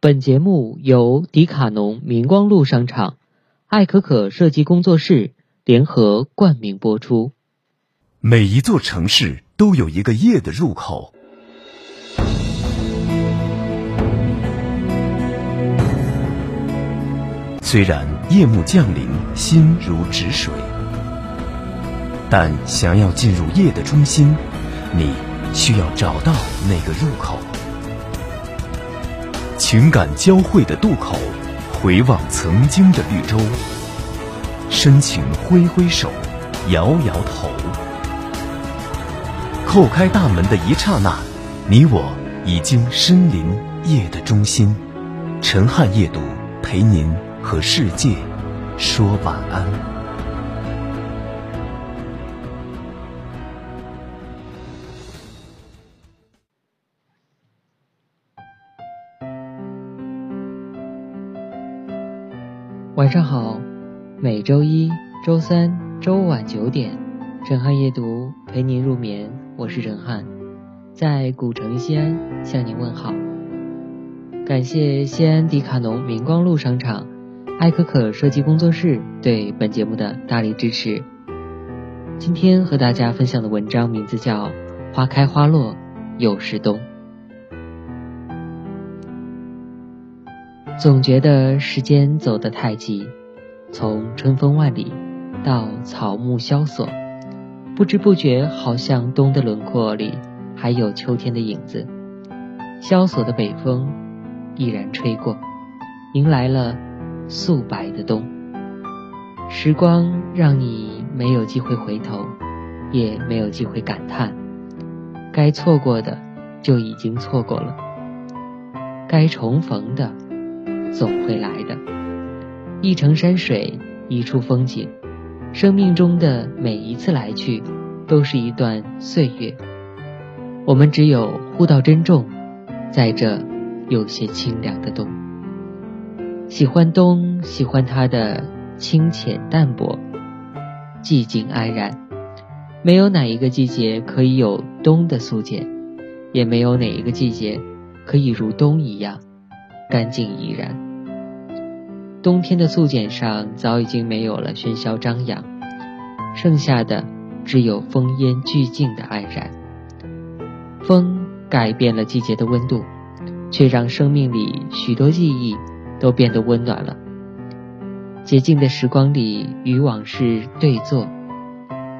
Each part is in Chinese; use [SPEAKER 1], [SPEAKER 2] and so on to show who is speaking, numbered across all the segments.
[SPEAKER 1] 本节目由迪卡侬明光路商场、艾可可设计工作室联合冠名播出。
[SPEAKER 2] 每一座城市都有一个夜的入口，虽然夜幕降临，心如止水，但想要进入夜的中心，你需要找到那个入口。情感交汇的渡口，回望曾经的绿洲，深情挥挥手，摇摇头。叩开大门的一刹那，你我已经身临夜的中心。陈汉夜读，陪您和世界说晚安。
[SPEAKER 1] 晚上好，每周一、周三、周五晚九点，陈汉夜读陪您入眠。我是陈汉，在古城西安向您问好。感谢西安迪卡侬明光路商场、艾可可设计工作室对本节目的大力支持。今天和大家分享的文章名字叫《花开花落又是冬》。总觉得时间走得太急，从春风万里到草木萧索，不知不觉好像冬的轮廓里还有秋天的影子。萧索的北风依然吹过，迎来了素白的冬。时光让你没有机会回头，也没有机会感叹，该错过的就已经错过了，该重逢的。总会来的，一程山水，一处风景，生命中的每一次来去，都是一段岁月。我们只有互道珍重，在这有些清凉的冬。喜欢冬，喜欢它的清浅淡泊，寂静安然。没有哪一个季节可以有冬的素简，也没有哪一个季节可以如冬一样。干净怡然。冬天的素简上早已经没有了喧嚣张扬，剩下的只有风烟俱静的安然。风改变了季节的温度，却让生命里许多记忆都变得温暖了。洁净的时光里，与往事对坐，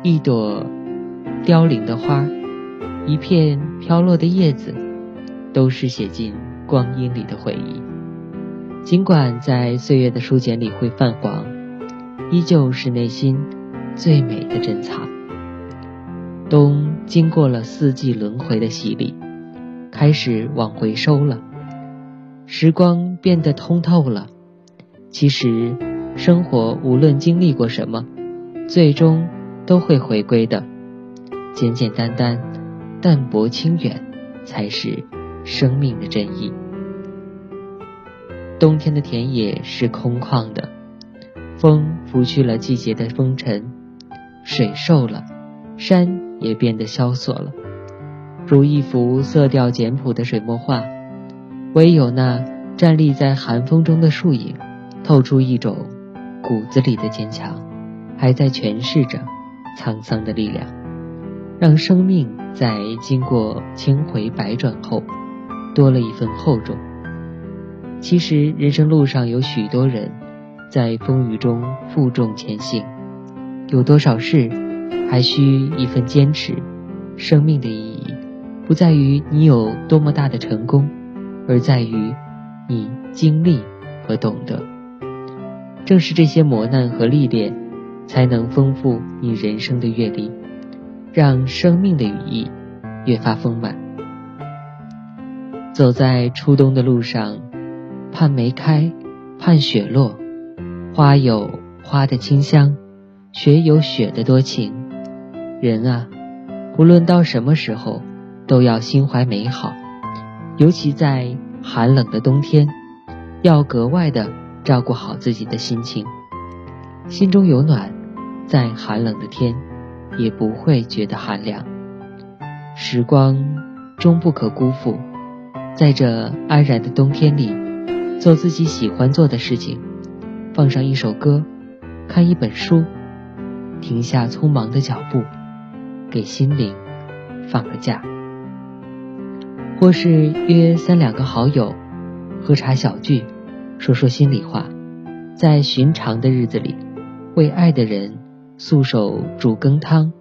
[SPEAKER 1] 一朵凋零的花，一片飘落的叶子，都是写进。光阴里的回忆，尽管在岁月的书简里会泛黄，依旧是内心最美的珍藏。冬经过了四季轮回的洗礼，开始往回收了，时光变得通透了。其实，生活无论经历过什么，最终都会回归的。简简单单，淡泊清远，才是。生命的真意。冬天的田野是空旷的，风拂去了季节的风尘，水瘦了，山也变得萧索了，如一幅色调简朴的水墨画。唯有那站立在寒风中的树影，透出一种骨子里的坚强，还在诠释着沧桑的力量，让生命在经过千回百转后。多了一份厚重。其实，人生路上有许多人，在风雨中负重前行。有多少事，还需一份坚持。生命的意义，不在于你有多么大的成功，而在于你经历和懂得。正是这些磨难和历练，才能丰富你人生的阅历，让生命的羽翼越发丰满。走在初冬的路上，盼梅开，盼雪落，花有花的清香，雪有雪的多情。人啊，无论到什么时候，都要心怀美好，尤其在寒冷的冬天，要格外的照顾好自己的心情。心中有暖，在寒冷的天，也不会觉得寒凉。时光终不可辜负。在这安然的冬天里，做自己喜欢做的事情，放上一首歌，看一本书，停下匆忙的脚步，给心灵放个假。或是约三两个好友，喝茶小聚，说说心里话，在寻常的日子里，为爱的人素手煮羹汤，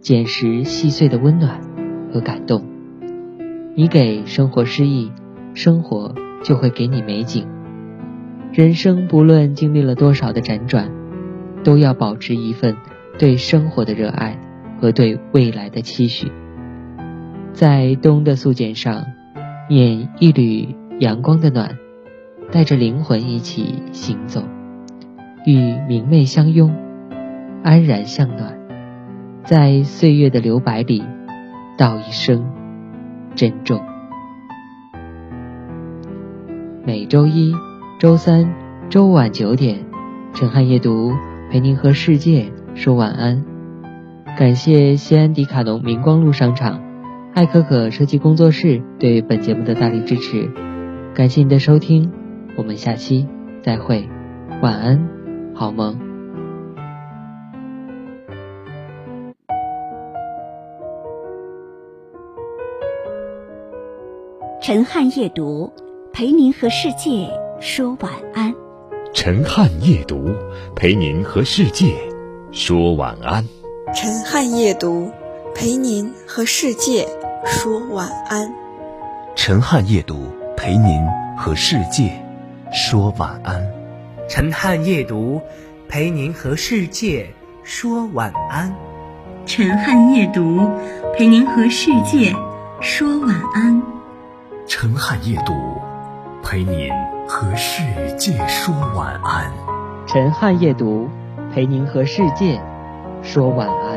[SPEAKER 1] 捡拾细碎的温暖和感动。你给生活诗意，生活就会给你美景。人生不论经历了多少的辗转，都要保持一份对生活的热爱和对未来的期许。在冬的素简上，念一缕阳光的暖，带着灵魂一起行走，与明媚相拥，安然向暖，在岁月的留白里，道一声珍重。每周一、周三、周五晚九点，陈汉夜读陪您和世界说晚安。感谢西安迪卡侬明光路商场。爱可可设计工作室对本节目的大力支持，感谢您的收听，我们下期再会，晚安，好梦。
[SPEAKER 3] 陈汉夜读，陪您和世界说晚安。
[SPEAKER 2] 陈汉夜读，陪您和世界说晚安。
[SPEAKER 4] 陈汉夜读，陪您和世界。说晚安。
[SPEAKER 2] 陈汉夜读陪您和世界说晚安。
[SPEAKER 5] 陈汉夜读陪您和世界说晚安。
[SPEAKER 6] 陈汉夜读陪您和世界说晚安。
[SPEAKER 2] 陈汉夜读陪您和世界说晚安。
[SPEAKER 1] 陈汉夜读陪您和世界说晚安。